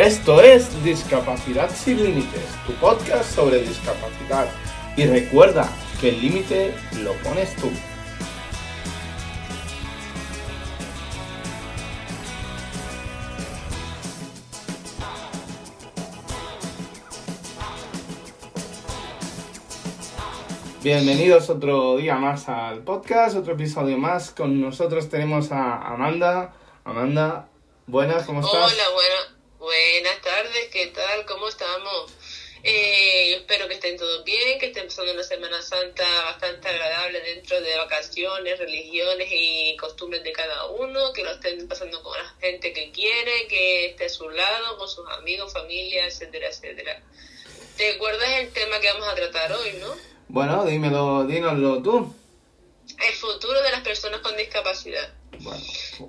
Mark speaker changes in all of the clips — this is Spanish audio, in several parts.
Speaker 1: Esto es Discapacidad sin Límites, tu podcast sobre discapacidad. Y recuerda que el límite lo pones tú. Bienvenidos otro día más al podcast, otro episodio más. Con nosotros tenemos a Amanda. Amanda, buenas, ¿cómo estás?
Speaker 2: Hola, buena, buenas tardes, ¿qué tal? ¿Cómo estamos? Eh, espero que estén todos bien, que estén pasando una Semana Santa bastante agradable dentro de vacaciones, religiones y costumbres de cada uno, que lo estén pasando con la gente que quiere, que esté a su lado, con sus amigos, familia, etcétera, etcétera. ¿Te acuerdas el tema que vamos a tratar hoy, no?
Speaker 1: Bueno, dímelo, dínoslo tú.
Speaker 2: El futuro de las personas con discapacidad.
Speaker 1: Bueno,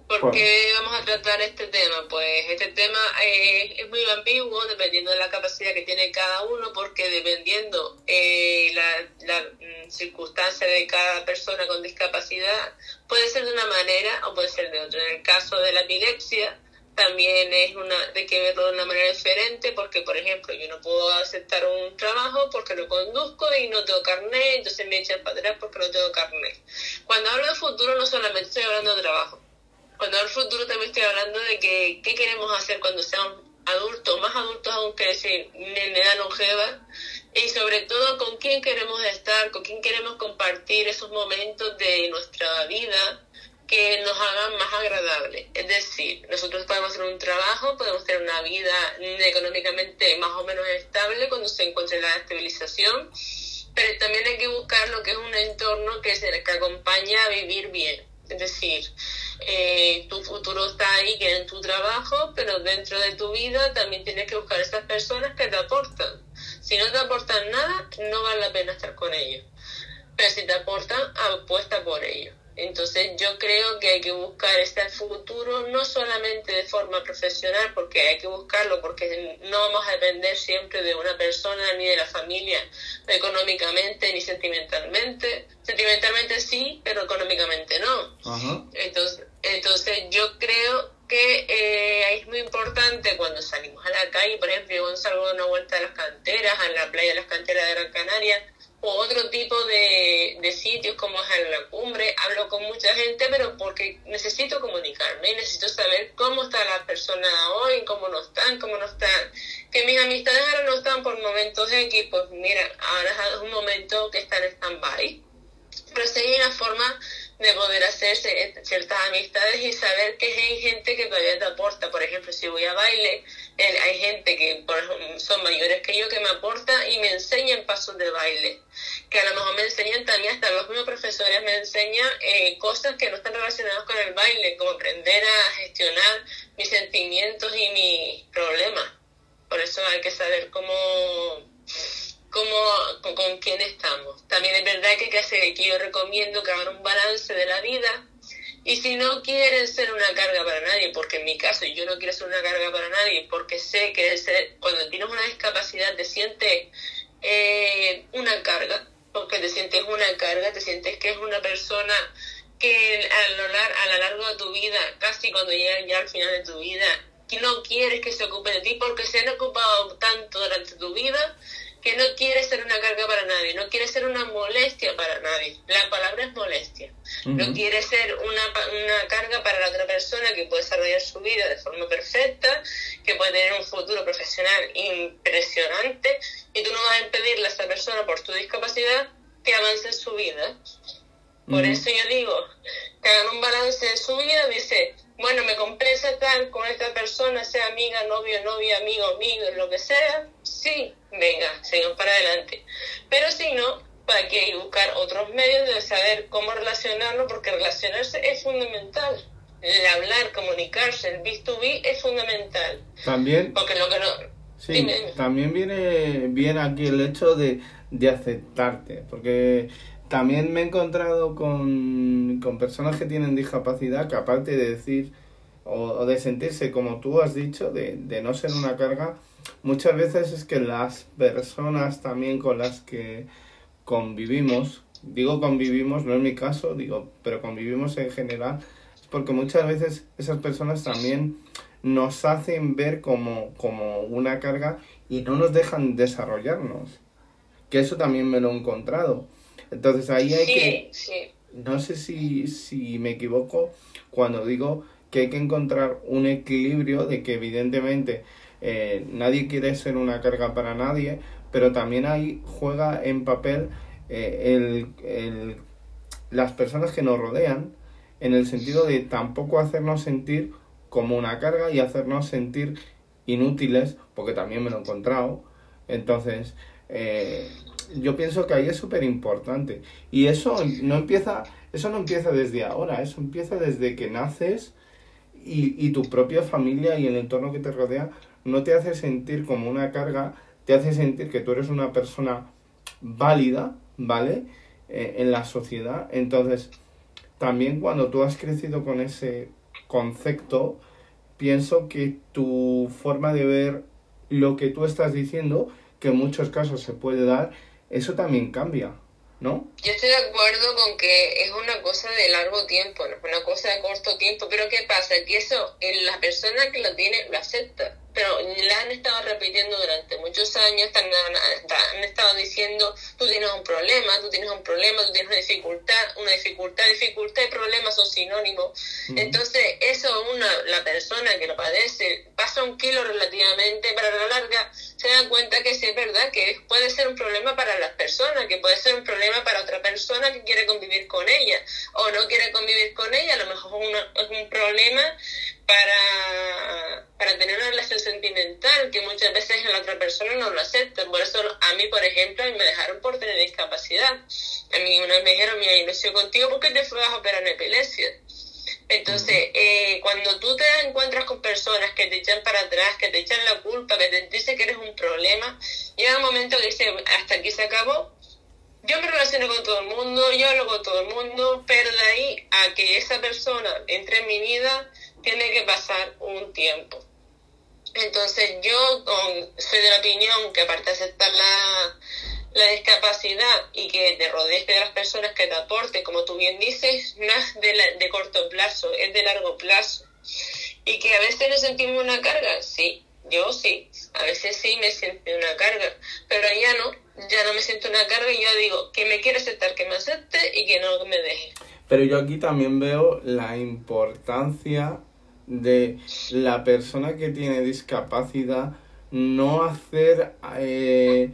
Speaker 2: ¿Por qué vamos a tratar este tema? Pues este tema eh, es muy ambiguo dependiendo de la capacidad que tiene cada uno, porque dependiendo eh, la, la mm, circunstancia de cada persona con discapacidad, puede ser de una manera o puede ser de otra. En el caso de la epilepsia, también es una hay que verlo de una manera diferente porque por ejemplo yo no puedo aceptar un trabajo porque lo conduzco y no tengo carnet entonces me echan para atrás porque no tengo carnet cuando hablo de futuro no solamente estoy hablando de trabajo. Cuando hablo de futuro también estoy hablando de que qué queremos hacer cuando seamos adultos más adultos aún que decir en edad longeva. Y sobre todo con quién queremos estar con quién queremos compartir esos momentos de nuestra vida que nos hagan más agradables. Es decir, nosotros podemos hacer un trabajo, podemos tener una vida económicamente más o menos estable cuando se encuentre la estabilización, pero también hay que buscar lo que es un entorno que, se, que acompaña a vivir bien. Es decir, eh, tu futuro está ahí, que en tu trabajo, pero dentro de tu vida también tienes que buscar esas personas que te aportan. Si no te aportan nada, no vale la pena estar con ellos. Pero si te aportan, apuesta por ellos. Entonces yo creo que hay que buscar este futuro no solamente de forma profesional, porque hay que buscarlo, porque no vamos a depender siempre de una persona ni de la familia económicamente ni sentimentalmente. Sentimentalmente sí, pero económicamente no.
Speaker 1: Ajá.
Speaker 2: Entonces, entonces yo creo que eh, es muy importante cuando salimos a la calle, por ejemplo, yo salgo de una vuelta a las canteras, a la playa de las canteras de Gran Canaria, o otro tipo de, de sitios como es en la cumbre, hablo con mucha gente, pero porque necesito comunicarme necesito saber cómo está la persona hoy, cómo no están, cómo no están. Que mis amistades ahora no están por momentos X, pues mira, ahora es un momento que están en stand-by. Pero sí hay una forma de poder hacerse ciertas amistades y saber que hay gente que todavía te aporta. Por ejemplo, si voy a baile, hay gente que son mayores que yo que me aporta y me enseñan pasos de baile. Que a lo mejor me enseñan también, hasta los mismos profesores me enseñan eh, cosas que no están relacionadas con el baile, como aprender a gestionar mis sentimientos y mis problemas. Por eso hay que saber cómo cómo, con, quién estamos. También es verdad que, que, que yo recomiendo que hagan un balance de la vida y si no quieren ser una carga para nadie, porque en mi caso yo no quiero ser una carga para nadie, porque sé que cuando tienes una discapacidad te sientes eh, una carga, porque te sientes una carga, te sientes que es una persona que a lo, lar a lo largo de tu vida, casi cuando llegas ya al final de tu vida, no quieres que se ocupen de ti porque se han ocupado tanto durante tu vida que no quiere ser una carga para nadie, no quiere ser una molestia para nadie. La palabra es molestia. Uh -huh. No quiere ser una, una carga para la otra persona que puede desarrollar su vida de forma perfecta, que puede tener un futuro profesional impresionante, y tú no vas a impedirle a esa persona por tu discapacidad que avance en su vida. Por uh -huh. eso yo digo, que hagan un balance de su vida, dice, bueno, me compensa estar con esta persona, sea amiga, novio, novia, amigo, amigo, lo que sea, sí, venga, sigamos para adelante. Pero si no, hay que buscar otros medios de saber cómo relacionarnos, porque relacionarse es fundamental. El hablar, comunicarse, el B2B es fundamental.
Speaker 1: También.
Speaker 2: Porque lo que no.
Speaker 1: Sí, Dime. también viene bien aquí el hecho de, de aceptarte, porque también me he encontrado con, con, personas que tienen discapacidad que aparte de decir o, o de sentirse como tú has dicho, de, de, no ser una carga, muchas veces es que las personas también con las que convivimos, digo convivimos, no es mi caso, digo, pero convivimos en general, es porque muchas veces esas personas también nos hacen ver como, como una carga y no nos dejan desarrollarnos. Que eso también me lo he encontrado. Entonces ahí hay que... No sé si, si me equivoco cuando digo que hay que encontrar un equilibrio de que evidentemente eh, nadie quiere ser una carga para nadie, pero también ahí juega en papel eh, el, el, las personas que nos rodean en el sentido de tampoco hacernos sentir como una carga y hacernos sentir inútiles, porque también me lo he encontrado. Entonces, eh, yo pienso que ahí es súper importante. Y eso no empieza, eso no empieza desde ahora, eso empieza desde que naces y, y tu propia familia y el entorno que te rodea no te hace sentir como una carga, te hace sentir que tú eres una persona válida, ¿vale? Eh, en la sociedad. Entonces, también cuando tú has crecido con ese concepto, pienso que tu forma de ver lo que tú estás diciendo, que en muchos casos se puede dar, eso también cambia. ¿no?
Speaker 2: Yo estoy de acuerdo con que es una cosa de largo tiempo, no es una cosa de corto tiempo, pero ¿qué pasa? Que eso, la persona que lo tiene lo acepta, pero la han estado repitiendo durante muchos años, han, estado diciendo, tú tienes un problema, tú tienes un problema, tú tienes una dificultad, una dificultad, dificultad y problema son sinónimos. Entonces, eso una, la persona que lo padece pasa un kilo relativamente, para la larga se da cuenta que sí es verdad que puede ser un problema para las personas, que puede ser un problema para otra persona que quiere convivir con ella o no quiere convivir con ella, a lo mejor es un problema para, para tener una relación sentimental que muchas veces la otra persona no lo acepta. Por eso a mí, por ejemplo, me dejaron por tener discapacidad. A mí una vez me dijeron, mira, estoy contigo porque te fue a operar en epilepsia. Entonces, eh, cuando tú te encuentras con personas que te echan para atrás, que te echan la culpa, que te dicen que eres un problema, llega un momento que dice, hasta aquí se acabó. Yo me relaciono con todo el mundo, yo hablo con todo el mundo, pero de ahí a que esa persona entre en mi vida, tiene que pasar un tiempo. Entonces yo soy de la opinión que aparte de aceptar la, la discapacidad y que te rodees de las personas que te aporten, como tú bien dices, no es de, de corto plazo, es de largo plazo. Y que a veces nos sentimos una carga, sí, yo sí, a veces sí me siento una carga, pero ya no, ya no me siento una carga y yo digo que me quiere aceptar, que me acepte y que no me deje.
Speaker 1: Pero yo aquí también veo la importancia de la persona que tiene discapacidad no hacer eh,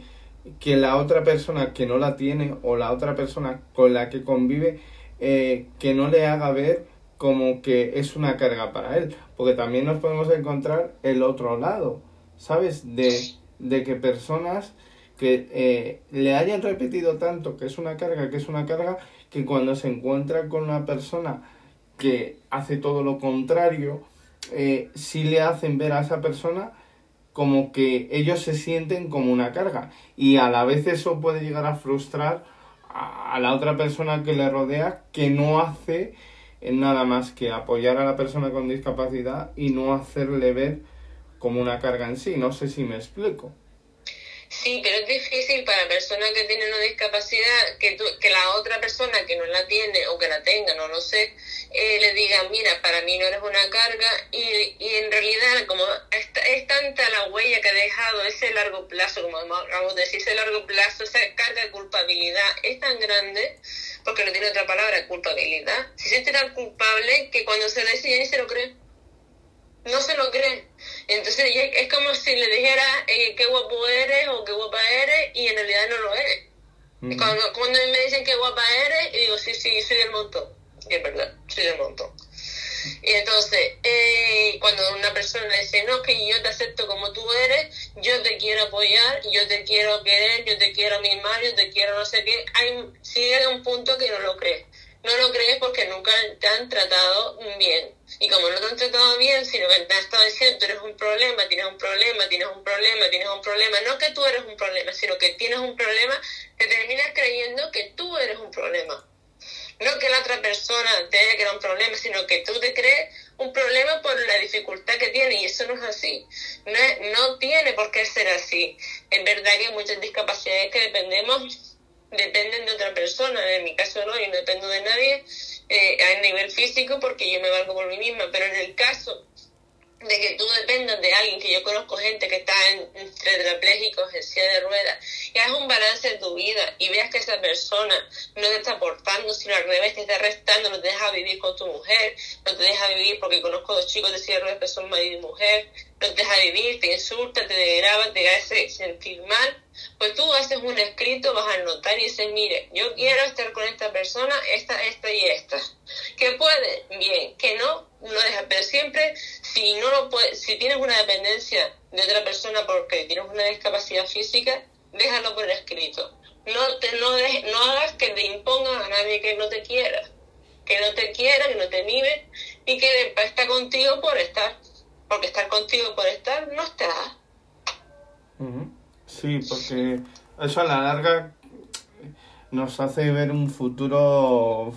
Speaker 1: que la otra persona que no la tiene o la otra persona con la que convive eh, que no le haga ver como que es una carga para él. Porque también nos podemos encontrar el otro lado sabes de, de que personas que eh, le hayan repetido tanto que es una carga que es una carga que cuando se encuentra con una persona que hace todo lo contrario eh, si le hacen ver a esa persona como que ellos se sienten como una carga y a la vez eso puede llegar a frustrar a, la otra persona que le rodea que no hace nada más que apoyar a la persona con discapacidad y no hacerle ver como una carga en sí. No sé si me explico.
Speaker 2: Sí, pero es difícil para la persona que tiene una discapacidad que, que la otra persona que no la tiene o que la tenga, no lo sé, eh, le diga, mira, para mí no eres una carga y, y en realidad como es, es, tanta la huella que ha dejado ese largo plazo, como vamos a decir, ese largo plazo, esa carga de culpabilidad es tan grande, porque no tiene otra palabra, culpabilidad, se siente tan culpable que cuando se lo dice se lo cree. No se lo cree. Entonces es como si le dijera eh, qué guapo eres o qué guapa eres y en realidad no lo eres. Cuando, cuando me dicen qué guapa eres, y digo, sí, sí, soy del montón es verdad, soy del montón. Y entonces, eh, cuando una persona dice, no, que yo te acepto como tú eres, yo te quiero apoyar, yo te quiero querer, yo te quiero mimar, yo te quiero no sé qué, hay, sigue un punto que no lo crees. No lo crees porque nunca te han tratado bien. Y como no te han tratado bien, sino que te han estado diciendo, eres un problema, tienes un problema, tienes un problema, tienes un problema. No que tú eres un problema, sino que tienes un problema, te terminas creyendo que tú eres un problema no que la otra persona te haya creado un problema, sino que tú te crees un problema por la dificultad que tiene y eso no es así. No, no tiene por qué ser así. Es verdad que hay muchas discapacidades que dependemos, dependen de otra persona. En mi caso no, yo no dependo de nadie eh, a nivel físico porque yo me valgo por mí misma, pero en el caso de que tú dependas de alguien, que yo conozco gente que está en, tetrapléjicos, en silla de ruedas, y hagas un balance en tu vida y veas que esa persona no te está aportando, sino al revés, te está restando, no te deja vivir con tu mujer, no te deja vivir porque conozco dos chicos de silla de ruedas que son marido y mujer, no te deja vivir, te insulta, te degrava, te hace sentir mal, pues tú haces un escrito, vas a anotar y dices, mire, yo quiero estar con esta persona, esta, esta y esta. Que puede, bien, que no, no deja, pero siempre, si no lo puede, si tienes una dependencia de otra persona porque tienes una discapacidad física, déjalo por escrito. No, te, no, no hagas que te impongan a nadie que no te quiera, que no te quiera, que no te mime y que está contigo por estar, porque estar contigo por estar no está.
Speaker 1: Sí, porque eso a la larga nos hace ver un futuro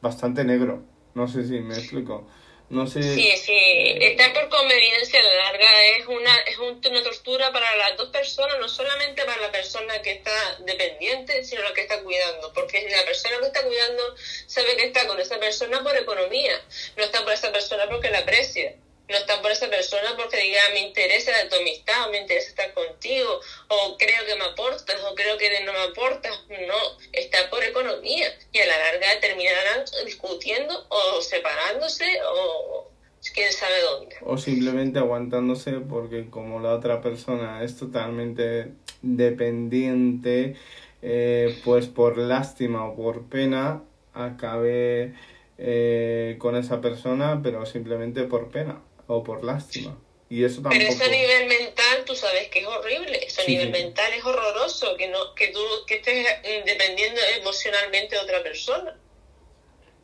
Speaker 1: bastante negro. No sé si me explico. No sé.
Speaker 2: Sí, sí. Estar por conveniencia a la larga es una es una tortura para las dos personas, no solamente para la persona que está dependiente, sino la que está cuidando. Porque la persona que está cuidando sabe que está con esa persona por economía, no está por esa persona porque la aprecia no está por esa persona porque diga me interesa tu amistad, me interesa estar contigo, o creo que me aportas, o creo que no me aportas. No, está por economía y a la larga terminarán discutiendo o separándose o quién sabe dónde.
Speaker 1: O simplemente aguantándose porque como la otra persona es totalmente dependiente, eh, pues por lástima o por pena acabe eh, con esa persona, pero simplemente por pena o por lástima. Y eso tampoco...
Speaker 2: Pero eso a nivel mental, tú sabes que es horrible. Eso a nivel mental es horroroso, que no que tú que estés dependiendo emocionalmente de otra persona.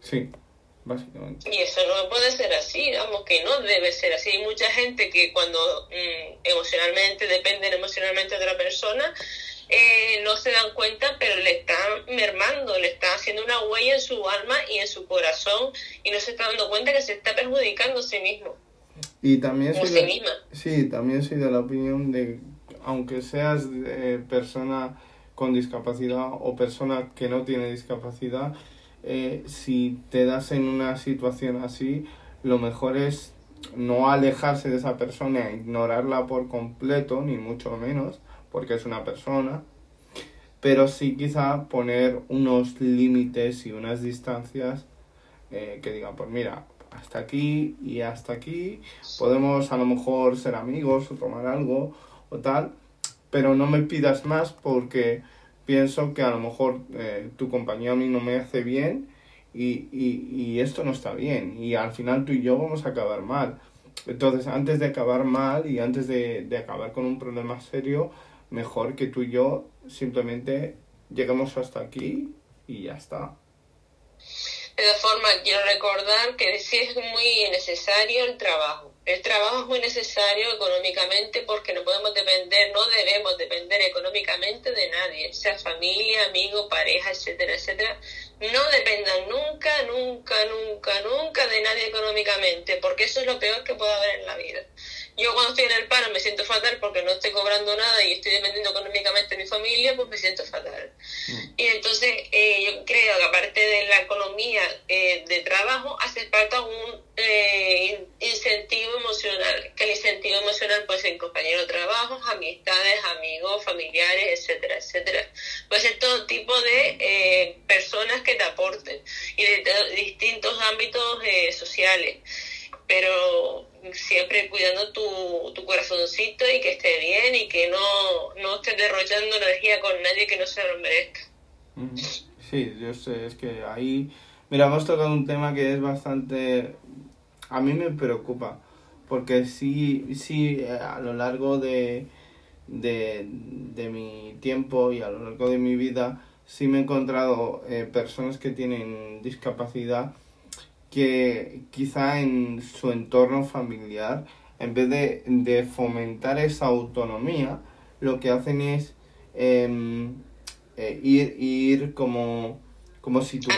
Speaker 1: Sí, básicamente.
Speaker 2: Y eso no puede ser así, digamos que no debe ser así. Hay mucha gente que cuando mm, emocionalmente dependen emocionalmente de otra persona, eh, no se dan cuenta, pero le están mermando, le están haciendo una huella en su alma y en su corazón y no se está dando cuenta que se está perjudicando a sí mismo.
Speaker 1: Y también soy de, sí, también soy de la opinión de, aunque seas eh, persona con discapacidad o persona que no tiene discapacidad, eh, si te das en una situación así, lo mejor es no alejarse de esa persona, ignorarla por completo, ni mucho menos, porque es una persona, pero sí quizá poner unos límites y unas distancias eh, que digan, pues mira, hasta aquí y hasta aquí. Podemos a lo mejor ser amigos o tomar algo o tal, pero no me pidas más porque pienso que a lo mejor eh, tu compañía a mí no me hace bien y, y, y esto no está bien y al final tú y yo vamos a acabar mal. Entonces, antes de acabar mal y antes de, de acabar con un problema serio, mejor que tú y yo simplemente lleguemos hasta aquí y ya está.
Speaker 2: De todas formas, quiero recordar que sí es muy necesario el trabajo. El trabajo es muy necesario económicamente porque no podemos depender, no debemos depender económicamente de nadie, sea familia, amigo, pareja, etcétera, etcétera. No dependan nunca, nunca, nunca, nunca de nadie económicamente, porque eso es lo peor que puede haber en la vida yo cuando estoy en el paro me siento fatal porque no estoy cobrando nada y estoy dependiendo económicamente de mi familia, pues me siento fatal. Eh, de trabajo, hace falta un eh, incentivo emocional, que el incentivo emocional puede ser compañero de trabajo, amistades, amigos, familiares, etcétera, etcétera. Puede ser todo tipo de personas que te aporten y de distintos ámbitos sociales pero siempre cuidando tu, tu corazoncito y que esté bien y que no, no estés derrochando energía con nadie que no se lo merezca.
Speaker 1: Sí, yo sé, es que ahí, mira, hemos tocado un tema que es bastante, a mí me preocupa, porque sí, sí, a lo largo de, de, de mi tiempo y a lo largo de mi vida, sí me he encontrado eh, personas que tienen discapacidad que quizá en su entorno familiar, en vez de, fomentar esa autonomía, lo que hacen es em, eh, ir, ir como, como si tú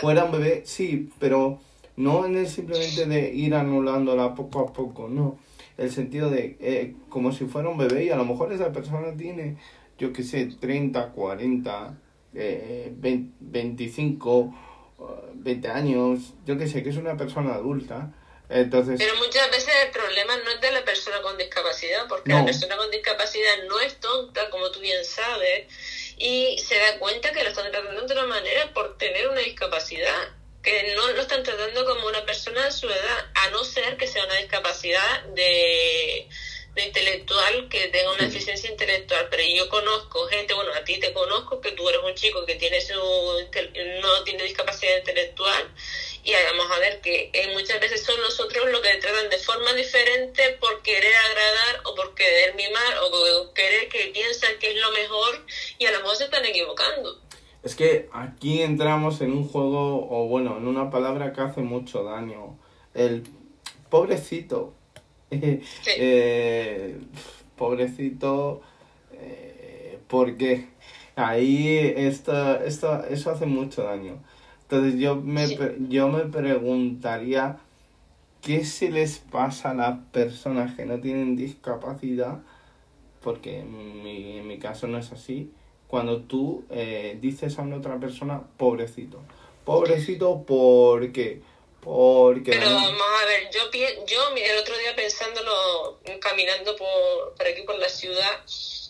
Speaker 1: fuera un bebé, sí, pero no en el simplemente de ir anulándola poco a poco, no. El sentido de eh, como si fuera un bebé y a lo mejor esa persona tiene, yo qué sé, 30, 40, eh, 25 20 años, yo que sé, que es una persona adulta, Entonces,
Speaker 2: Pero muchas veces el problema no es de la persona con discapacidad, porque
Speaker 1: No.
Speaker 2: la persona con discapacidad no es tonta, como tú bien sabes, y se da cuenta que lo están tratando de otra manera por tener una discapacidad, que no lo están tratando como una persona de su edad, a no ser que sea una discapacidad de, de intelectual, que tenga una deficiencia intelectual. Pero yo conozco gente, bueno, a ti te conozco, que tú eres un chico que tiene su, no tiene discapacidad intelectual, y vamos a ver que eh, muchas veces son nosotros los que tratan de forma diferente por querer agradar o por querer mimar o querer que piensan que es lo mejor y a lo mejor se están equivocando.
Speaker 1: es que aquí entramos en un juego, o bueno, en una palabra que hace mucho daño. El pobrecito. Eh, pobrecito. Eh, porque ahí esto, esto, eso hace mucho daño. Entonces yo me,
Speaker 2: Sí.
Speaker 1: yo me preguntaría qué se les pasa a las personas que no tienen discapacidad, porque en mi, en mi caso no es así, cuando tú eh, dices a una otra persona, pobrecito. Pobrecito porque... Porque...
Speaker 2: Pero vamos a ver, yo, yo el otro día pensándolo, caminando por, por aquí por la ciudad,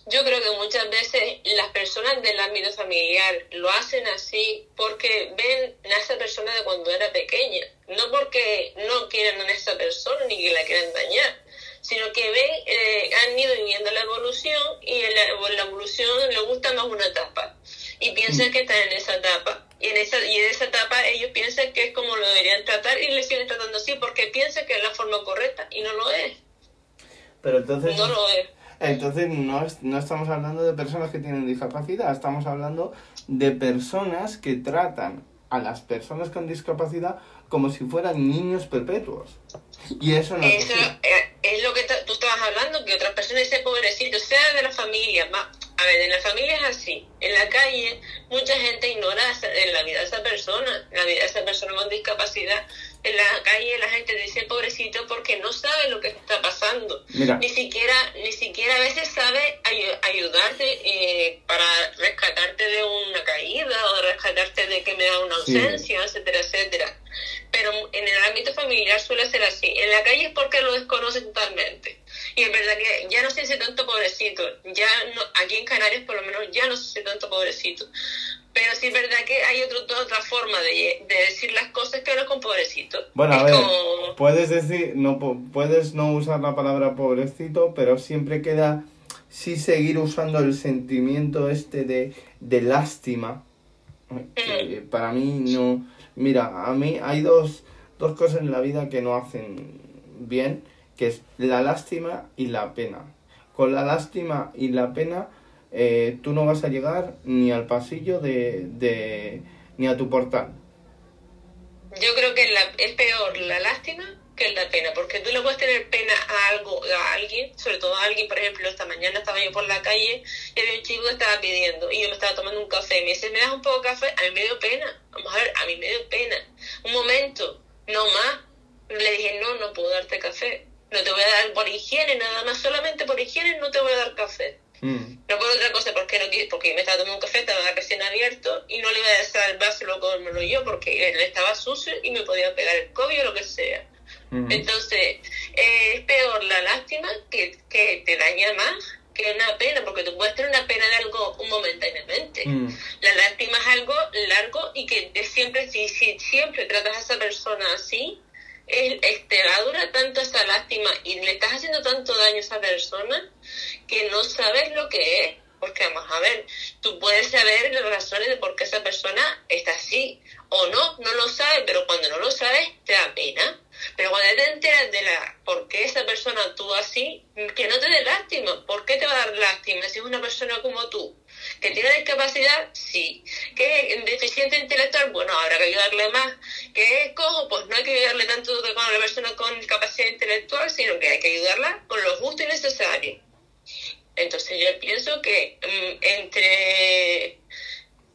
Speaker 2: yo creo que muchas veces las personas del ámbito familiar lo hacen así porque ven a esa persona de cuando era pequeña, no porque no quieran a esa persona ni que la quieran dañar, sino que ven, eh, han ido viviendo la evolución y en la, en la evolución les gusta más una etapa y piensan que están en esa etapa. Y en, esa, y en esa etapa ellos piensan que es como lo deberían tratar y le siguen tratando así porque piensan que es la forma correcta y no lo es.
Speaker 1: Pero entonces...
Speaker 2: No lo es.
Speaker 1: Entonces no, es- no estamos hablando de personas que tienen discapacidad, estamos hablando de personas que tratan a las personas con discapacidad como si fueran niños perpetuos. Y eso no es
Speaker 2: Eso es lo que tú estabas hablando, que otras personas dicen pobrecito, sea de la familia. va- A ver, en la familia es así. En la calle, mucha gente ignora en la vida de esa persona, la vida de esa persona con discapacidad. En la calle la gente dice pobrecito porque no sabe lo que está pasando.
Speaker 1: Mira,
Speaker 2: Ni siquiera, ni siquiera a veces sabe ayu- ayudarte eh, para rescatarte de una caída o rescatarte de que me da una
Speaker 1: Sí.
Speaker 2: ausencia, etcétera, etcétera. Pero en el ámbito familiar suele ser así. En la calle es porque lo desconoce totalmente. Y es verdad que ya no se dice tanto pobrecito. Ya no, aquí en Canarias por lo menos ya no se dice tanto pobrecito. Pero sí es verdad que hay otro, otra forma de, de decir las cosas que no con pobrecito.
Speaker 1: bueno, a ver,
Speaker 2: como...
Speaker 1: puedes decir, no puedes no usar la palabra pobrecito, pero siempre queda sí seguir usando el sentimiento este de, de lástima. Que para mí no. Mira, a mí hay dos, dos cosas en la vida que no hacen bien, que es la lástima y la pena. Con la lástima y la pena, eh, tú no vas a llegar ni al pasillo de, de ni a tu portal.
Speaker 2: Yo creo que la- es peor la lástima que la pena, porque tú le puedes tener pena a algo, a alguien, sobre todo a alguien, por ejemplo, esta mañana estaba yo por la calle y había un chico que estaba pidiendo y yo me estaba tomando un café me dice, ¿me das un poco de café? A mí me dio pena, vamos a ver, a mí me dio pena. Un momento, no más. Le dije, no, no puedo darte café. No te voy a dar por higiene, nada más, solamente por higiene no te voy a dar café.
Speaker 1: Mm,
Speaker 2: No por otra cosa, porque no porque me estaba tomando un café, estaba recién abierto y no le iba a dejar el vaso luego comérmelo yo porque él estaba sucio y me podía pegar el COVID o lo que sea.
Speaker 1: mm.
Speaker 2: Entonces, eh, es peor la lástima que, que te daña más que una pena, porque tú puedes tener una pena de algo un momentáneamente.
Speaker 1: Mm.
Speaker 2: La lástima es algo largo y que siempre, si, si siempre tratas a esa persona así, es- es- te va a durar tanto esa lástima y le estás haciendo tanto daño a esa persona que no sabes lo que es. Porque vamos a ver, tú puedes saber las razones de por qué esa persona está así o no, no lo sabes, pero cuando no lo sabes te da pena. Pero cuando te enteras de la por qué esa persona actúa así, que no te dé lástima. ¿Por qué te va a dar lástima si es una persona como tú? ¿Que tiene discapacidad? Sí. ¿Que es deficiente intelectual? Bueno, habrá que ayudarle más. ¿Que es cojo? Pues no hay que ayudarle tanto con la persona con discapacidad intelectual, sino que hay que ayudarla con lo justo y necesario. Entonces yo pienso que mm, entre,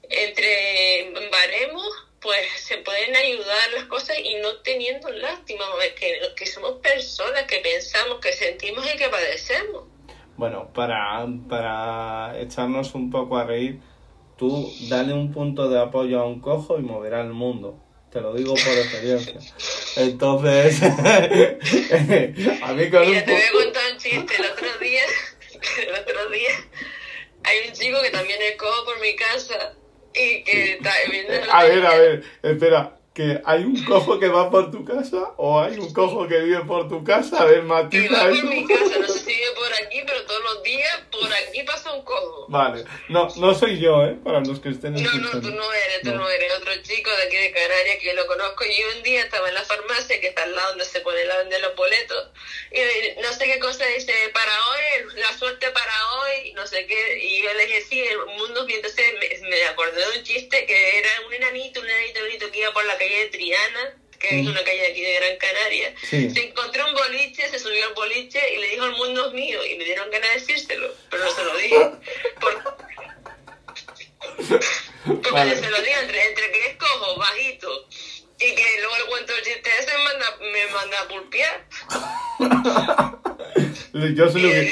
Speaker 2: entre baremos, pues se pueden ayudar las cosas y no teniendo lástima, que, que somos personas que pensamos, que sentimos y que padecemos.
Speaker 1: Bueno, para, un poco a reír, tú dale un punto de apoyo a un cojo y moverá el mundo. Te lo digo por experiencia. Entonces, a mí con
Speaker 2: Mira, te voy a contar un chiste. El otro día, el otro día, hay un chico que también es cojo por mi casa y que está viendo...
Speaker 1: A ver, a ver, espera. ¿Que hay un cojo que va por tu casa o hay un cojo que vive por tu casa? A ver,
Speaker 2: Que
Speaker 1: matiza
Speaker 2: va por
Speaker 1: eso.
Speaker 2: mi casa, no sé si vive por aquí, pero todos los días por aquí pasa un cojo.
Speaker 1: Vale, no, no soy yo, ¿eh? Para los que estén
Speaker 2: No, no,
Speaker 1: escuchando.
Speaker 2: tú no eres, tú
Speaker 1: No.
Speaker 2: no, eres otro chico de aquí de Canarias que yo lo conozco. Y un día estaba en la farmacia que está al lado donde se pone la de los boletos. Y me- no sé qué cosa dice, para hoy, la suerte para hoy, no sé qué. Y yo le dije, sí, el mundo. Y entonces me, me acordé de un chiste que era un enanito, un enanito, un enanito que iba por la calle de Triana, que es una calle de aquí de Gran Canaria.
Speaker 1: Sí.
Speaker 2: Se encontró un boliche, se subió al boliche y le dijo, el mundo es mío. Y me dieron ganas de decírselo, pero no se lo dije. Por- porque
Speaker 1: Vale.
Speaker 2: se lo digo entre, entre que es cojo, bajito, y que luego le cuento el chiste ese, me manda, me manda a pulpear.
Speaker 1: Yo se lo hubiera...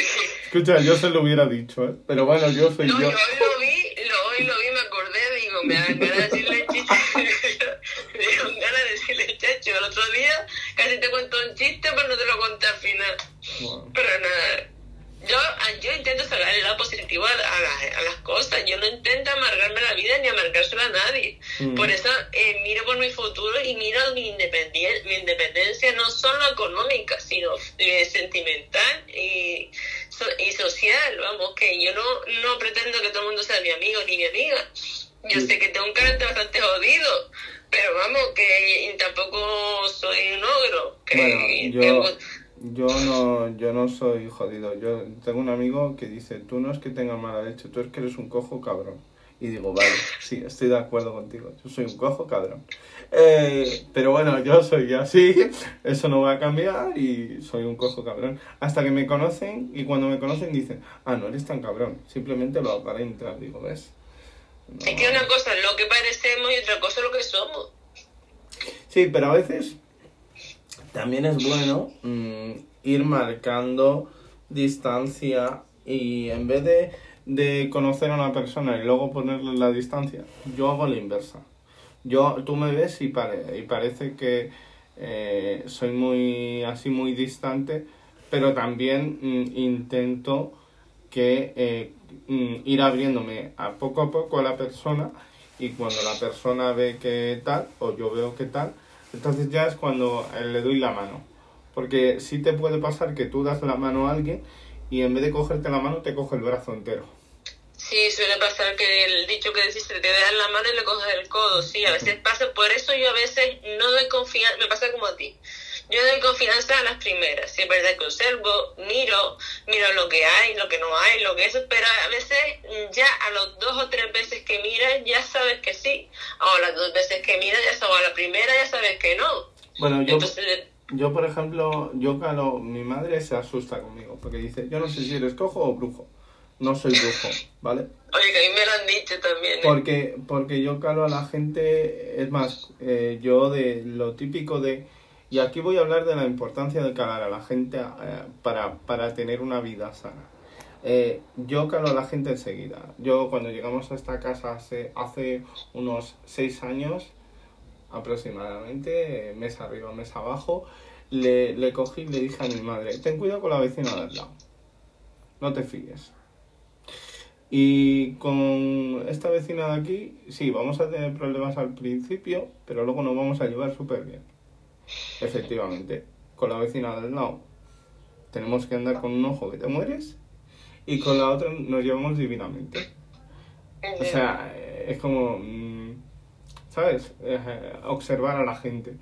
Speaker 1: Escucha, yo se lo hubiera dicho, ¿eh? Pero bueno, yo soy
Speaker 2: No,
Speaker 1: yo.
Speaker 2: yo hoy lo vi, lo, hoy lo vi, me acordé, digo, me dan ganas de decirle chiste. me dieron ganas de decirle chacho. El otro día casi te cuento un chiste, pero no te lo conté al final. Pero nada, yo, yo intento sacar el lado positivo a, a las- a las cosas. Yo no intento amargarme la vida ni amargársela a nadie.
Speaker 1: Mm.
Speaker 2: Por eso eh, miro por mi futuro y miro mi, independien- mi independencia no solo económica, sino eh, sentimental y, so- y social. Vamos, que yo no, no pretendo que todo el mundo sea mi amigo ni mi amiga. Yo
Speaker 1: Sí.
Speaker 2: sé que tengo un carácter bastante jodido. Pero vamos, que tampoco soy un ogro. Que,
Speaker 1: Bueno,
Speaker 2: que-
Speaker 1: yo, no, yo no soy jodido. Yo tengo un amigo que dice, tú no es que tengas mala leche, tú es que eres un cojo cabrón. Y digo, vale, sí, estoy de acuerdo contigo. Yo soy un cojo cabrón. Eh, pero bueno, yo soy así, eso no va a cambiar y soy un cojo cabrón. Hasta que me conocen y cuando me conocen dicen, ah, no eres tan cabrón, simplemente lo aparentas. Digo, ¿ves? No.
Speaker 2: Es que una cosa es lo que parecemos y otra cosa es lo que somos.
Speaker 1: Sí, pero a veces también es bueno mm, ir marcando distancia y en vez de, de conocer a una persona y luego ponerle la distancia, yo hago la inversa. Yo, tú me ves y, y parece que eh, soy muy así muy distante, pero también mm, intento que eh, mm, ir abriéndome a poco a poco a la persona y cuando la persona ve que tal o yo veo que tal, entonces ya es cuando eh, le doy la mano. Porque sí te puede pasar que tú das la mano a alguien y en vez de cogerte la mano te coge el brazo entero.
Speaker 2: Sí, suele pasar que el dicho que decís te dejan la mano y le coges el codo. Sí, a veces pasa. Por eso yo a veces no doy confianza. Me pasa como a ti. Yo doy confianza a las primeras. Si es verdad que observo, miro, miro lo que hay, lo que no hay, lo que eso. Pero a veces mm, ya a los dos o tres veces que miras ya sabes que sí. O las dos veces que miras primera ya sabes que no.
Speaker 1: Bueno, yo,
Speaker 2: Entonces,
Speaker 1: yo por ejemplo, yo calo, mi madre se asusta conmigo porque dice, yo no sé si eres cojo o brujo. No soy brujo, ¿vale?
Speaker 2: oye, que a mí me lo han dicho también. ¿eh?
Speaker 1: Porque, porque yo calo a la gente, es más, eh, yo de lo típico de... Y aquí voy a hablar de la importancia de calar a la gente eh, para, para tener una vida sana. Eh, yo calo a la gente enseguida. Yo cuando llegamos a esta casa hace, hace unos seis años aproximadamente, mes arriba, mes abajo, le, le cogí y le dije a mi madre, ten cuidado con la vecina del lado. No te fíes. Y con esta vecina de aquí, sí, vamos a tener problemas al principio, pero luego nos vamos a llevar súper bien. Efectivamente, con la vecina del lado tenemos que andar con un ojo que te mueres y con la otra nos llevamos divinamente. O sea, es como, mm, ¿sabes? Eh, observar a la gente.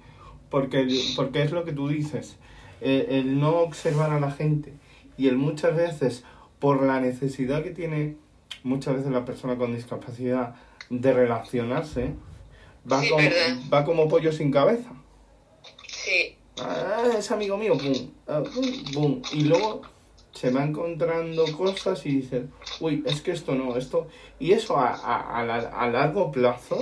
Speaker 1: Porque, porque es lo que tú dices, eh, el no observar a la gente y el muchas veces, por la necesidad que tiene muchas veces la persona con discapacidad de relacionarse, va,
Speaker 2: Sí,
Speaker 1: como,
Speaker 2: verdad.
Speaker 1: va como pollo sin cabeza.
Speaker 2: Sí,
Speaker 1: Ah, es amigo mío, pum, ah, pum, pum. Y luego se va encontrando cosas y dice, uy, es que esto no, esto. Y eso a, a, a, la- a largo plazo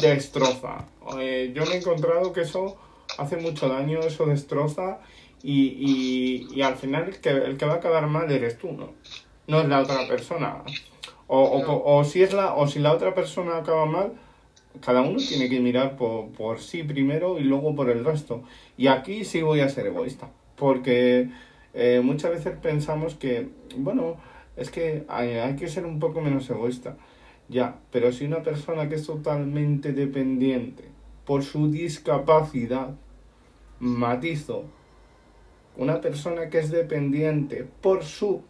Speaker 1: destroza. Eh, yo me he encontrado que eso hace mucho daño, eso destroza. Y, y, y al final el que, el que va a acabar mal eres tú, ¿no? No es la otra persona. O, o, o si es la, o si la otra persona acaba mal, cada uno tiene que mirar por, por sí primero y luego por el resto. Y aquí sí voy a ser egoísta, porque eh, muchas veces pensamos que, bueno, es que hay, hay que ser un poco menos egoísta. Ya, pero si una persona que es totalmente dependiente por su discapacidad, matizo, una persona que es dependiente por su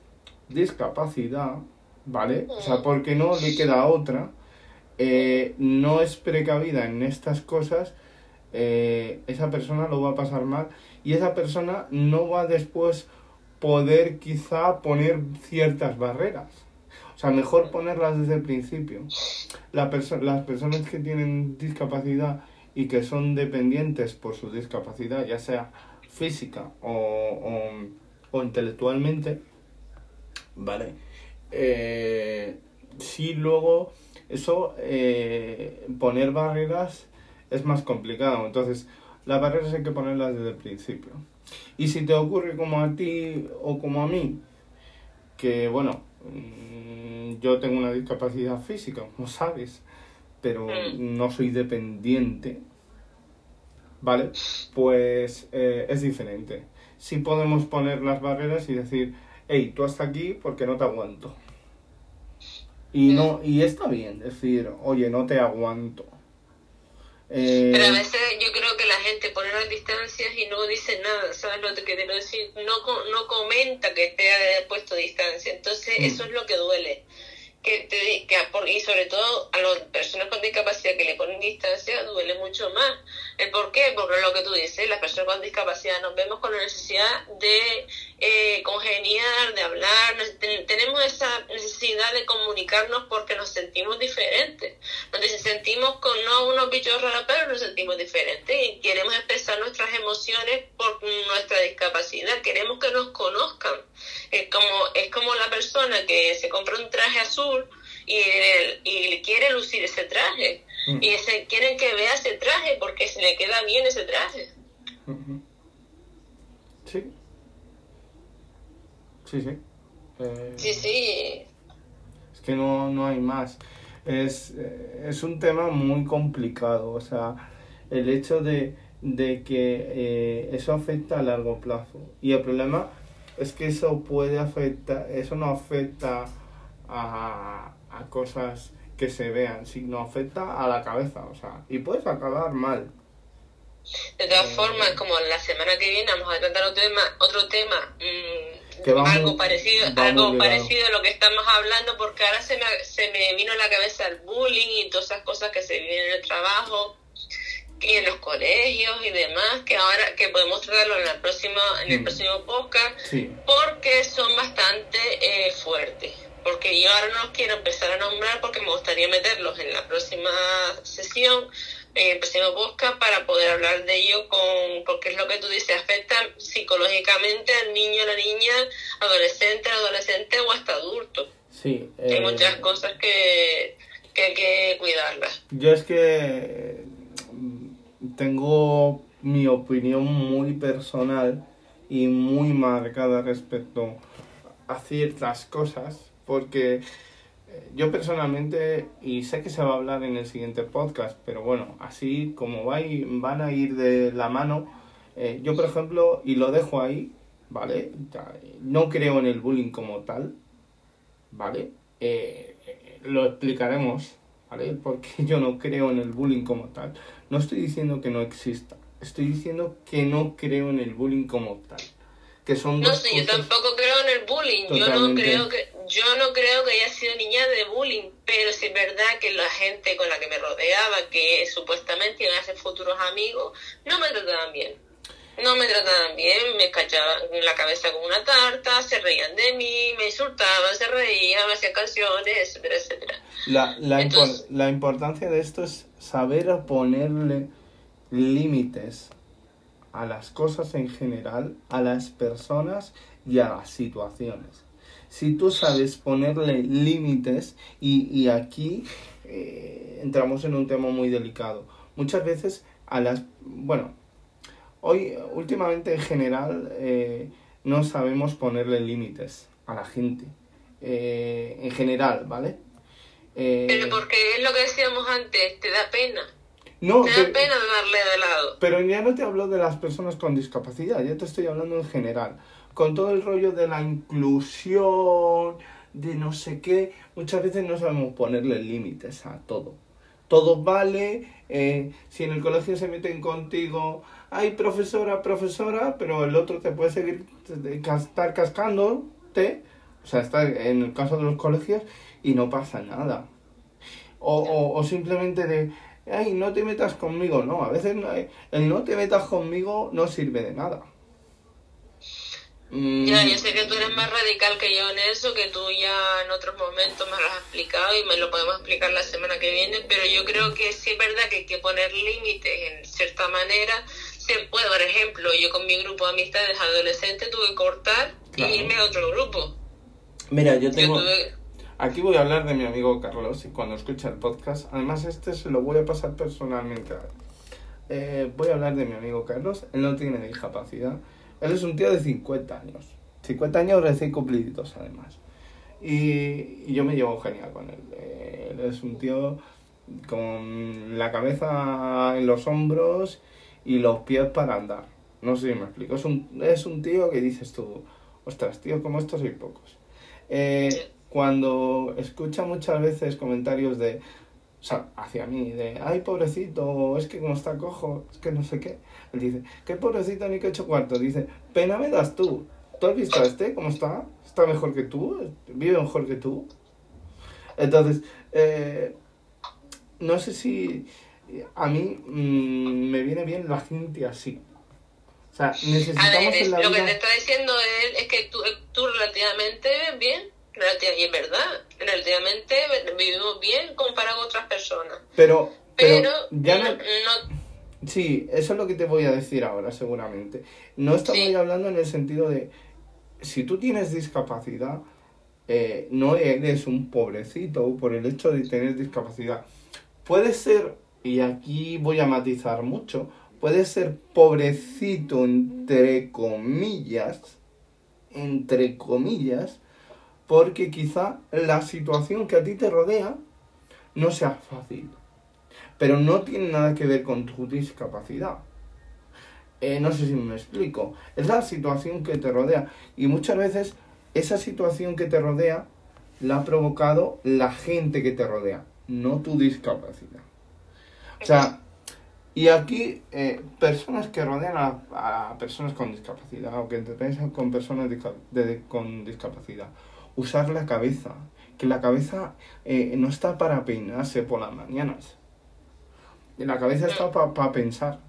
Speaker 1: discapacidad, ¿vale? O sea, porque no le queda otra, eh, no es precavida en estas cosas, eh, esa persona lo va a pasar mal y esa persona no va después poder quizá poner ciertas barreras. O sea, mejor ponerlas desde el principio. La las personas que tienen discapacidad y que son dependientes por su discapacidad, ya sea física o, o, intelectualmente, ¿vale? Eh, sí, luego eso, eh, poner barreras es más complicado. Entonces, las barreras hay que ponerlas desde el principio. Y si te ocurre como a ti o como a mí, que bueno, yo tengo una discapacidad física, como sabes, pero mm. no soy dependiente, ¿vale? Pues eh, es diferente. Si podemos poner las barreras y decir, hey, tú hasta aquí porque no te aguanto. Y, no, y está bien decir, oye, no te aguanto.
Speaker 2: Eh, Pero a veces yo creo que la gente pone las distancias y no dice nada, ¿sabes lo que quiero decir? No, no comenta que esté puesto distancia, entonces mm. eso es lo que duele que, te, que y sobre todo a las personas con discapacidad que le ponen distancia duele mucho más. ¿El por qué? Porque lo que tú dices, las personas con discapacidad nos vemos con la necesidad de eh, congeniar, de hablar, tenemos esa necesidad de comunicarnos porque nos sentimos diferentes. Nos sentimos con no unos bichos raros, pero nos sentimos diferentes y queremos expresar nuestras emociones por nuestra discapacidad, queremos que nos conozcan. Es como, es como la persona que se compra un traje azul y, y quiere lucir ese traje. Mm. Y ese, quieren que vea ese traje porque se le queda bien ese traje.
Speaker 1: Sí. Sí, sí.
Speaker 2: Eh, sí, sí.
Speaker 1: Es que no, no hay más. Es, eh, es un tema muy complicado. O sea, el hecho de, de que eh, eso afecta a largo plazo. Y el problema es que eso puede afectar, eso no afecta a, a cosas que se vean, sino afecta a la cabeza, o sea, y puedes acabar mal.
Speaker 2: De todas formas, como la semana que viene vamos a tratar otro tema, otro tema mm, algo parecido, algo parecido a lo que estamos hablando, porque ahora se me, se me vino a la cabeza el bullying y todas esas cosas que se viven en el trabajo y en los colegios y demás, que ahora que podemos tratarlo en el próximo, en el mm. próximo podcast, porque son bastante eh, fuertes. Porque yo ahora no los quiero empezar a nombrar porque me gustaría meterlos en la próxima sesión, en el próximo podcast, para poder hablar de ello con, porque es lo que tú dices, afecta psicológicamente al niño, a la niña, adolescente, adolescente o hasta adulto.
Speaker 1: Sí.
Speaker 2: Hay muchas eh, cosas que, que hay que cuidarlas.
Speaker 1: Yo es que tengo mi opinión muy personal y muy marcada respecto a ciertas cosas, porque eh, yo personalmente, y sé que se va a hablar en el siguiente podcast, pero bueno, así como van a ir de la mano, eh, yo por ejemplo, y lo dejo ahí, ¿vale? No creo en el bullying como tal, ¿vale? Eh, lo explicaremos, ¿vale? Porque yo no creo en el bullying como tal. No estoy diciendo que no exista, estoy diciendo que no creo en el bullying como tal. Que son
Speaker 2: no sé, yo tampoco creo en el bullying. Yo no creo que yo no creo que haya sido niña de bullying, pero sí es verdad que la gente con la que me rodeaba, que supuestamente iban a ser futuros amigos, no me trataban bien no me trataban bien, me cachaban la cabeza con una tarta, se reían de mí, me insultaban, se reían, me hacían canciones, etcétera, etcétera.
Speaker 1: La, la, la importancia de esto es saber ponerle límites a las cosas en general, a las personas y a las situaciones. Si tú sabes ponerle límites, y, y aquí eh, entramos en un tema muy delicado, muchas veces a las, bueno, Hoy, últimamente en general, eh, no sabemos ponerle límites a la gente. Eh, en general, ¿vale? Eh,
Speaker 2: Pero porque es lo que decíamos antes, te da pena.
Speaker 1: No,
Speaker 2: Te da pena darle de lado.
Speaker 1: Pero ya no te hablo de las personas con discapacidad, ya te estoy hablando en general. Con todo el rollo de la inclusión, de no sé qué, muchas veces no sabemos ponerle límites a todo. Todo vale, eh, si en el colegio se meten contigo, hay profesora, profesora, pero el otro te puede seguir estar cascándote, o sea, está en el caso de los colegios, y no pasa nada. O, o, o simplemente de, ay, no te metas conmigo, no, a veces no, el no te metas conmigo no sirve de nada. Mm,
Speaker 2: Ya, yo sé que tú eres más radical que yo en eso, que tú ya en otros momentos me lo has explicado y me lo podemos explicar la semana que viene, pero yo creo que sí es verdad que hay que poner límites en cierta manera. Se puede, por ejemplo, yo con mi grupo de amistades adolescentes tuve que cortar
Speaker 1: Claro.
Speaker 2: y irme a otro grupo.
Speaker 1: Mira, yo
Speaker 2: Yo
Speaker 1: tengo...
Speaker 2: tuve...
Speaker 1: Aquí voy a hablar de mi amigo Carlos y cuando escucha el podcast, además este se lo voy a pasar personalmente a él. Eh, voy a hablar de mi amigo Carlos, él no tiene discapacidad, él es un tío de 50 años, 50 años recién cumpliditos además. Y, y yo me llevo genial con él, Eh, él es un tío con la cabeza en los hombros y los pies para andar. No sé si me explico, es un, es un tío que dices tú, ostras, tío, como estos hay pocos. Eh, cuando escucha muchas veces comentarios de, o sea, hacia mí, de, ay, pobrecito, es que como está cojo, es que no sé qué. Él dice, qué pobrecito ni qué ocho cuartos. Dice, pena me das tú. ¿Tú has visto a este? ¿Cómo está? ¿Está mejor que tú? ¿Vive mejor que tú? Entonces, eh, no sé si a mí mm, me viene bien la gente así. O sea,
Speaker 2: A
Speaker 1: necesitamos
Speaker 2: ver, es-
Speaker 1: en la
Speaker 2: lo que te está diciendo él es que tú, tú relativamente bien, y es verdad, relativamente vivimos bien comparado con otras personas.
Speaker 1: Pero, pero,
Speaker 2: Pero,
Speaker 1: ya
Speaker 2: no-
Speaker 1: Sí, eso es lo que te voy a decir ahora, seguramente. No estamos
Speaker 2: Sí.
Speaker 1: hablando en el sentido de, si tú tienes discapacidad, eh, no eres un pobrecito por el hecho de tener discapacidad. Puede ser, y aquí voy a matizar mucho, puede ser pobrecito entre comillas, entre comillas, porque quizá la situación que a ti te rodea no sea fácil pero no tiene nada que ver con tu discapacidad. Eh, no sé si me explico. Es la situación que te rodea. Y muchas veces esa situación que te rodea la ha provocado la gente que te rodea, no tu discapacidad. O sea, y aquí eh, personas que rodean a, personas con discapacidad o que interpiensan con personas con discapacidad, usar la cabeza, que la cabeza eh, no está para peinarse por las mañanas. La cabeza está para pensar.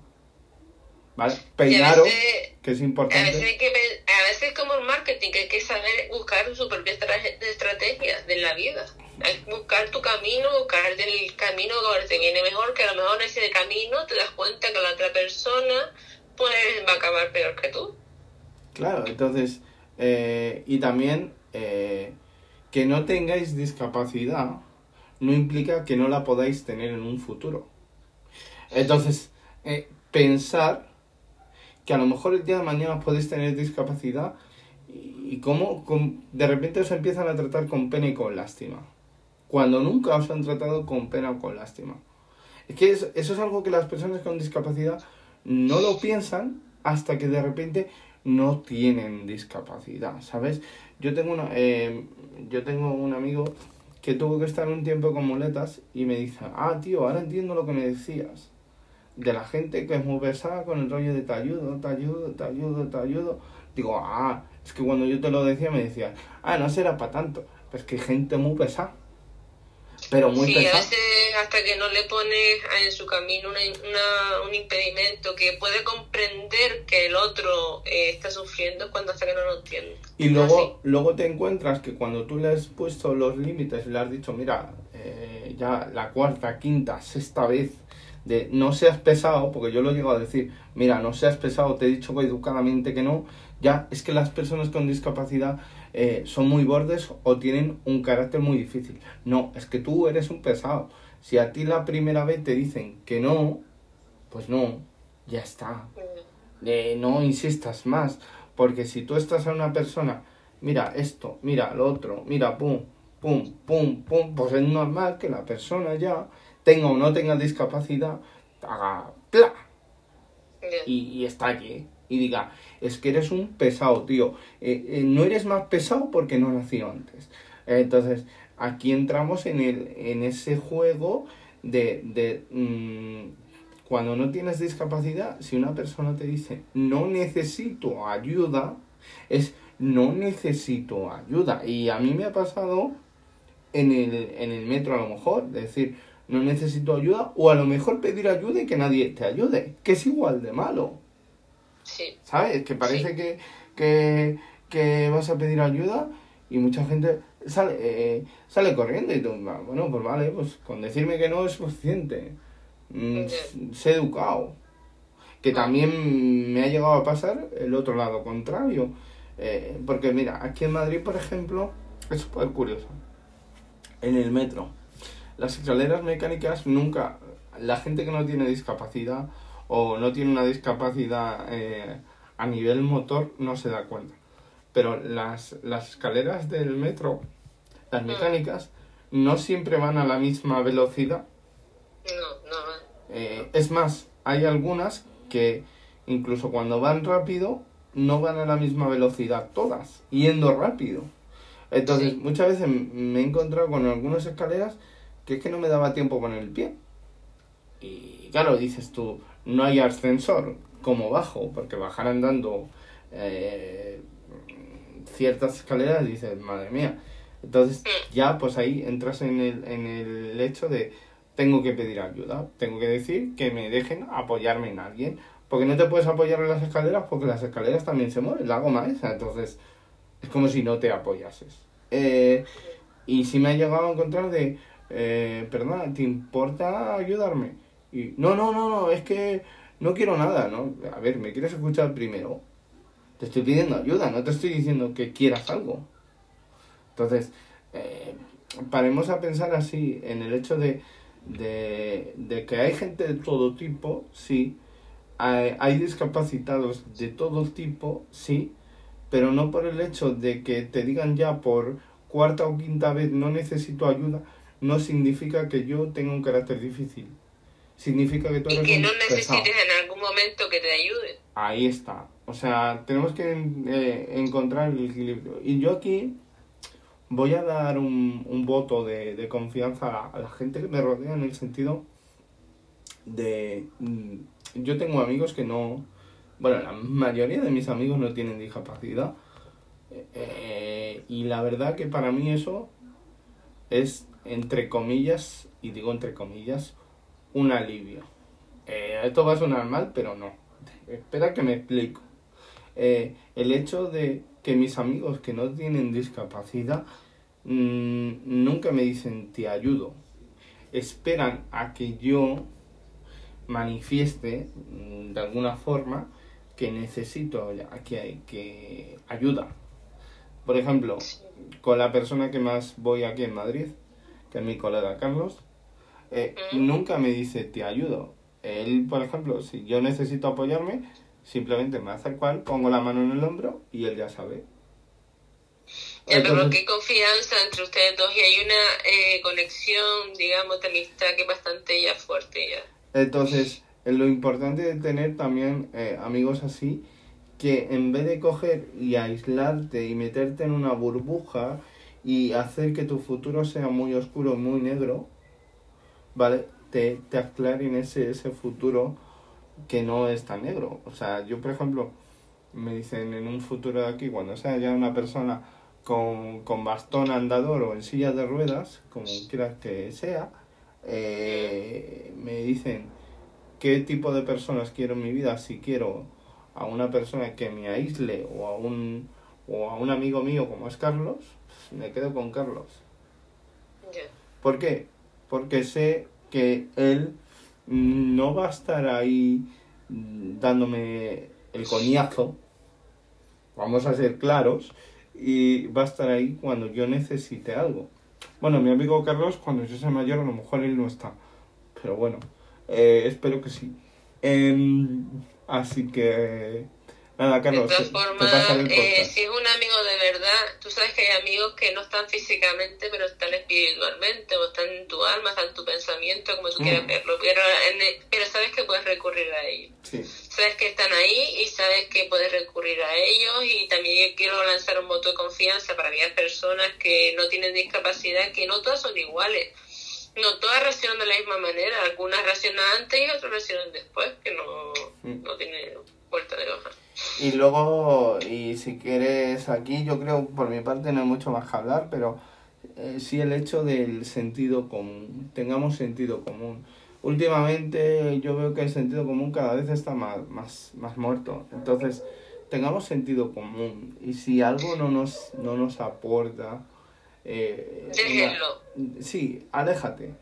Speaker 1: ¿Vale? Peinaros,
Speaker 2: veces-
Speaker 1: que es
Speaker 2: A
Speaker 1: importante.
Speaker 2: veces, hay que, pe- a veces como el marketing, que hay que saber buscar su propia estra- estrategia de la vida. Hay que buscar tu camino, buscar el camino que te viene mejor, que a lo mejor en ese camino te das cuenta que la otra persona pues va a acabar peor que tú.
Speaker 1: Claro, entonces, eh, y también eh, que no tengáis discapacidad no implica que no la podáis tener en un futuro. Entonces, eh, pensar que a lo mejor el día de mañana podéis tener discapacidad y, cómo de repente os empiezan a tratar con pena y con lástima. Cuando nunca os han tratado con pena o con lástima. Es que es- eso es algo que las personas con discapacidad no lo piensan hasta que de repente no tienen discapacidad, ¿sabes? Yo tengo, una, eh, yo tengo un amigo que tuvo que estar un tiempo con muletas y me dice, ah, tío, ahora entiendo lo que me decías. De la gente que es muy pesada con el rollo de te ayudo, te ayudo, te ayudo, te ayudo. Digo, ah, es que cuando yo te lo decía me decías, ah, no será para tanto. Pues que hay gente muy pesada. Pero muy
Speaker 2: sí, a
Speaker 1: pesada.
Speaker 2: veces hasta que no le pones en su camino una, una- un impedimento que puede comprender que el otro eh, está sufriendo cuando hasta que no lo entiende.
Speaker 1: Y
Speaker 2: Así.
Speaker 1: luego, luego te encuentras que cuando tú le has puesto los límites y le has dicho, mira, eh, ya la cuarta, quinta, sexta vez de no seas pesado, porque yo lo llego a decir, mira, no seas pesado, te he dicho educadamente que no, ya es que las personas con discapacidad eh, son muy bordes o tienen un carácter muy difícil. No, es que tú eres un pesado. Si a ti la primera vez te dicen que no, pues no, ya está de no insistas más, porque si tú estás a una persona, mira esto, mira lo otro, mira pum, pum, pum, pum, pues es normal que la persona ya tenga o no tenga discapacidad, haga ¡pla! Y, y está aquí. Y diga, es que eres un pesado, tío. Eh, eh, no eres más pesado porque no nació antes. Entonces, aquí entramos en, el, en ese juego de, de mm, cuando no tienes discapacidad, si una persona te dice no necesito ayuda, es no necesito ayuda. Y a mí me ha pasado en el, en el metro a lo mejor, decir, no necesito ayuda, o a lo mejor pedir ayuda y que nadie te ayude, que es igual de malo.
Speaker 2: Sí.
Speaker 1: ¿Sabes? Que parece que, que, que, vas a pedir ayuda y mucha gente sale, eh, sale corriendo y tú, bueno, pues vale, pues con decirme que no es suficiente. Mm, sé educado. Que también me ha llegado a pasar el otro lado contrario. Eh, porque mira, aquí en Madrid, por ejemplo, es súper curioso. En el metro, las escaleras mecánicas nunca, la gente que no tiene discapacidad o no tiene una discapacidad eh, a nivel motor no se da cuenta. Pero las, las escaleras del metro, las mm. mecánicas, no siempre van a la misma velocidad.
Speaker 2: No, no
Speaker 1: eh, es más, hay algunas que incluso cuando van rápido no van a la misma velocidad todas, yendo rápido. Entonces, muchas veces me he encontrado con algunas escaleras que es que no me daba tiempo con el pie. Y claro, dices tú, no hay ascensor, como bajo? Porque bajar andando eh, ciertas escaleras, dices, madre mía. Entonces, ya pues ahí entras en el, en el hecho de tengo que pedir ayuda, tengo que decir que me dejen apoyarme en alguien, porque no te puedes apoyar en las escaleras porque las escaleras también se mueven, la goma esa, entonces es como si no te apoyases. Eh, y si me ha llegado a encontrar de, eh, perdona, ¿te importa ayudarme? Y no, no, no, no, es que no quiero nada, ¿no? A ver, ¿me quieres escuchar primero? Te estoy pidiendo ayuda, no te estoy diciendo que quieras algo. Entonces, eh, paremos a pensar así en el hecho de de, de que hay gente de todo tipo, sí, hay, hay, discapacitados de todo tipo, sí, pero no por el hecho de que te digan ya por cuarta o quinta vez no necesito ayuda, no significa que yo tenga un carácter difícil. Significa que tú
Speaker 2: eres Y que no necesites en algún momento que te ayude.
Speaker 1: Ahí está. O sea, tenemos que eh, encontrar el equilibrio. Y yo aquí voy a dar un, un voto de, de, confianza a la gente que me rodea en el sentido de... Mm, yo tengo amigos que no... Bueno, la mayoría de mis amigos no tienen discapacidad. Eh, y la verdad que para mí eso es, entre comillas, y digo entre comillas, un alivio. Eh, esto va a sonar mal, pero no. Espera que me explico. Eh, el hecho de que mis amigos que no tienen discapacidad mmm, nunca me dicen te ayudo. Esperan a que yo manifieste mmm, de alguna forma que necesito que, que ayuda. Por ejemplo, con la persona que más voy aquí en Madrid, que es mi colega Carlos, eh, nunca me dice te ayudo. Él, por ejemplo, si yo necesito apoyarme, Simplemente me acerco a él, pongo la mano en el hombro y él ya sabe.
Speaker 2: Ya, pero qué confianza entre ustedes dos y hay una eh, conexión, digamos, de amistad que es bastante ya fuerte ya.
Speaker 1: Entonces, lo importante de tener también eh, amigos así, que en vez de coger y aislarte y meterte en una burbuja y hacer que tu futuro sea muy oscuro muy negro, ¿vale? Te, te aclaren ese, ese futuro que no es tan negro. O sea, yo por ejemplo, me dicen en un futuro de aquí, cuando sea ya una persona con, con bastón andador o en silla de ruedas, como quieras que sea, eh, me dicen qué tipo de personas quiero en mi vida, si quiero a una persona que me aísle o a un, o a un amigo mío como es Carlos, pues me quedo con Carlos. ¿Por qué? Porque sé que él no va a estar ahí dándome el coñazo, vamos a ser claros, y va a estar ahí cuando yo necesite algo. Bueno, mi amigo Carlos, cuando yo sea mayor, a lo mejor él no está, pero bueno, eh, espero que sí. Em, así que Nada, Carlos,
Speaker 2: de todas formas, eh, si es un amigo de verdad, tú sabes que hay amigos que no están físicamente, pero están espiritualmente, o están en tu alma, están en tu pensamiento, como tú
Speaker 1: Mm.
Speaker 2: quieras verlo, pero, en pero sabes que puedes recurrir a ellos.
Speaker 1: Sí.
Speaker 2: Sabes que están ahí y sabes que puedes recurrir a ellos y también quiero lanzar un voto de confianza para aquellas personas que no tienen discapacidad, que no todas son iguales. No todas reaccionan de la misma manera, algunas reaccionan antes y otras reaccionan después, que no,
Speaker 1: Mm.
Speaker 2: no tiene vuelta de hoja.
Speaker 1: Y luego, y si quieres aquí, yo creo por mi parte no hay mucho más que hablar, pero eh, sí el hecho del sentido común, tengamos sentido común. Últimamente yo veo que el sentido común cada vez está más, más, más muerto, entonces tengamos sentido común y si algo no nos, no nos aporta, eh, una- sí, aléjate.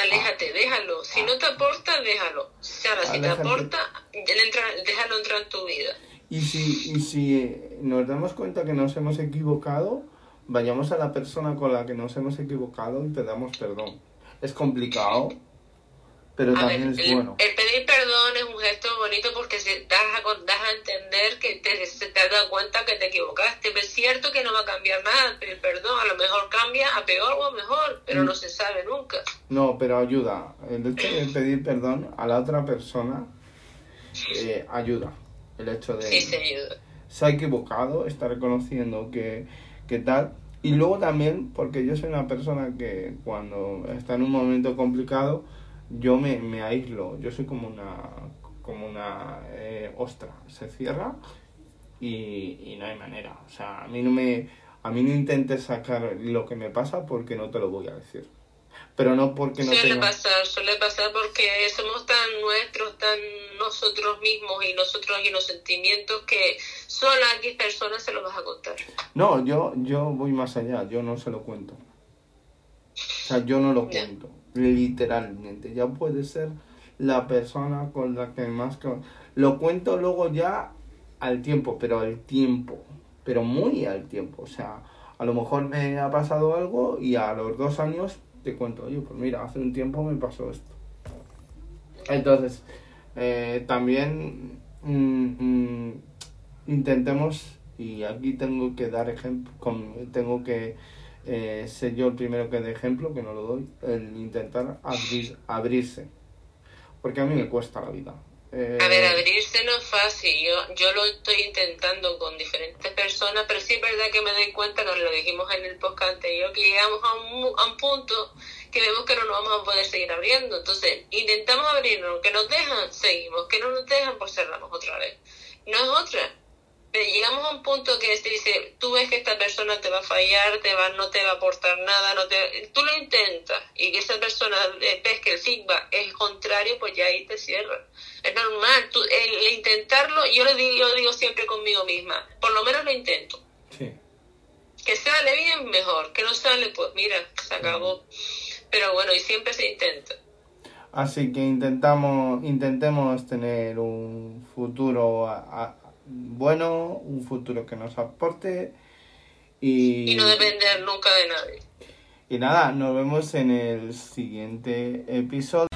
Speaker 2: Aléjate, déjalo. Si no te aporta, déjalo. Ahora, si te aporta, entra- déjalo entrar en tu vida.
Speaker 1: Y si, y si eh, nos damos cuenta que nos hemos equivocado, vayamos a la persona con la que nos hemos equivocado y pedamos perdón. Es complicado, pero
Speaker 2: A ver,
Speaker 1: también es
Speaker 2: el,
Speaker 1: bueno.
Speaker 2: el pedir perdón es un gesto bonito porque se das a, das a entender que te, se te has dado cuenta que te equivocaste. Pero es cierto que no va a cambiar nada, pedir perdón a lo mejor cambia a peor o a mejor, pero
Speaker 1: Mm.
Speaker 2: no se sabe nunca.
Speaker 1: No, pero ayuda. El hecho de pedir perdón a la otra persona eh, ayuda. El hecho de...
Speaker 2: Sí, se ayuda.
Speaker 1: se ha equivocado, está reconociendo que, que tal. Y luego también, porque yo soy una persona que cuando está en un momento complicado, yo me, me aíslo. Yo soy como una, como una eh, ostra. Se cierra y, y no hay manera. O sea, a mí no me, a mí no intentes sacar lo que me pasa porque no te lo voy a decir. Pero no porque no
Speaker 2: suele
Speaker 1: tenga...
Speaker 2: pasar, suele pasar porque somos tan nuestros, tan nosotros mismos y nosotros y los sentimientos que solo a X personas se lo vas a contar.
Speaker 1: No, yo, yo voy más allá, yo no se lo cuento. O sea, yo no lo cuento, literalmente. Ya puede ser la persona con la que más... Lo cuento luego ya al tiempo, pero al tiempo, pero muy al tiempo. O sea, a lo mejor me ha pasado algo y a los dos años te cuento, oye, pues mira, hace un tiempo me pasó esto. Entonces, eh, también mm, mm, intentemos, y aquí tengo que dar ejemplo, tengo que eh, ser yo el primero que dé ejemplo, que no lo doy, el intentar abrir, abrirse. Porque a mí me cuesta la vida. Eh,
Speaker 2: A ver, abrirse no es fácil. Yo, yo lo estoy intentando con diferentes personas, pero sí es verdad que me doy cuenta, que lo dijimos en el podcast anterior, que llegamos a un, a un punto que vemos que no nos vamos a poder seguir abriendo. Entonces, intentamos abrirnos, que nos dejan, seguimos, que no nos dejan, pues cerramos otra vez. No es otra. Pero llegamos a un punto que se dice, tú ves que esta persona te va a fallar, te va, no te va a aportar nada, no te, tú lo intentas y que esa persona eh, ves que el feedback es contrario, pues ya ahí te cierras. Es normal, tú, el, intentarlo, yo lo digo, yo lo digo siempre conmigo misma, por lo menos lo intento.
Speaker 1: Sí.
Speaker 2: Que sale bien, mejor, que no sale, pues mira, se acabó. Pero bueno, y siempre se intenta.
Speaker 1: Así que intentamos, intentemos tener un futuro a- a- bueno, un futuro que nos aporte y,
Speaker 2: Y no depender nunca de nadie.
Speaker 1: y nada, nos vemos en el siguiente episodio.